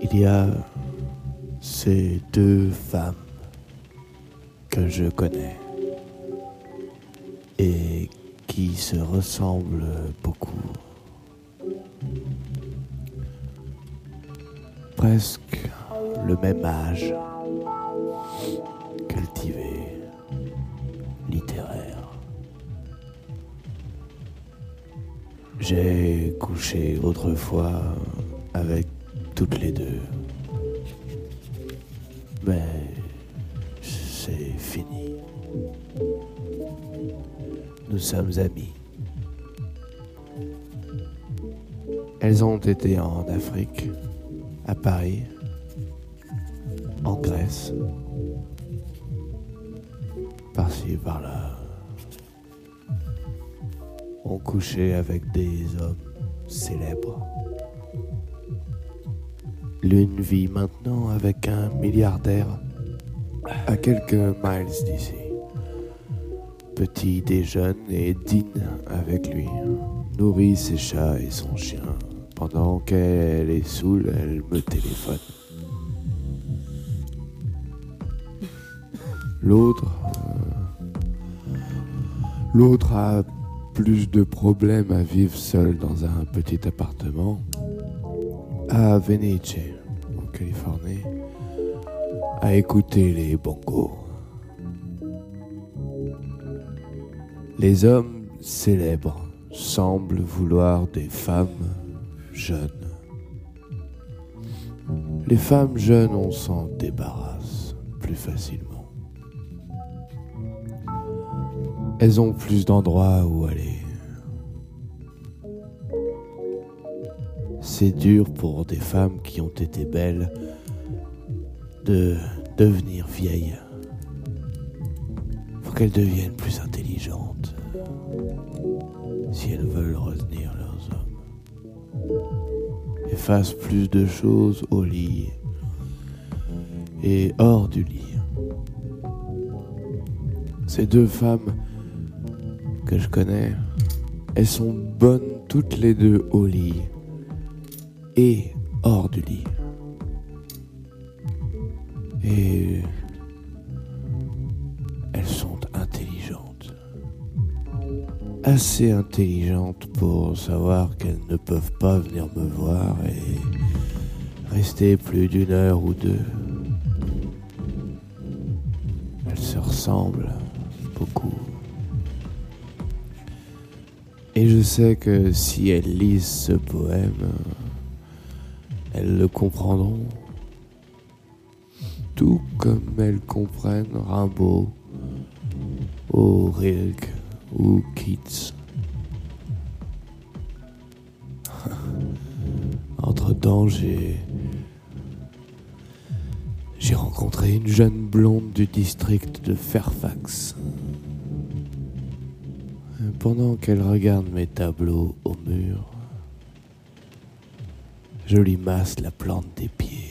Il y a ces deux femmes que je connais et qui se ressemblent beaucoup. Presque le même âge, cultivé, littéraire. J'ai couché autrefois avec toutes les deux. Mais c'est fini. Nous sommes amis. Elles ont été en Afrique, à Paris, en Grèce, par-ci, par-là. On couchait avec des hommes célèbres. L'une vit maintenant avec un milliardaire à quelques miles d'ici. Petit déjeune et dîne avec lui. Nourrit ses chats et son chien. Pendant qu'elle est saoule, elle me téléphone. L'autre. euh, L'autre a plus de problèmes à vivre seul dans un petit appartement à Venice, en Californie, à écouter les bongos. Les hommes célèbres semblent vouloir des femmes jeunes. Les femmes jeunes, on s'en débarrasse plus facilement. Elles ont plus d'endroits où aller. C'est dur pour des femmes qui ont été belles de devenir vieilles. Faut qu'elles deviennent plus intelligentes si elles veulent retenir leurs hommes. Et fassent plus de choses au lit et hors du lit. Ces deux femmes que je connais, elles sont bonnes toutes les deux au lit et hors du lit. Et elles sont intelligentes. Assez intelligentes pour savoir qu'elles ne peuvent pas venir me voir et rester plus d'une heure ou deux. Elles se ressemblent beaucoup. Et je sais que si elles lisent ce poème, elles le comprendront. Tout comme elles comprennent Rimbaud, ou ou Keats. Entre-temps. J'ai rencontré une jeune blonde du district de Fairfax. Pendant qu'elle regarde mes tableaux au mur, je lui masse la plante des pieds.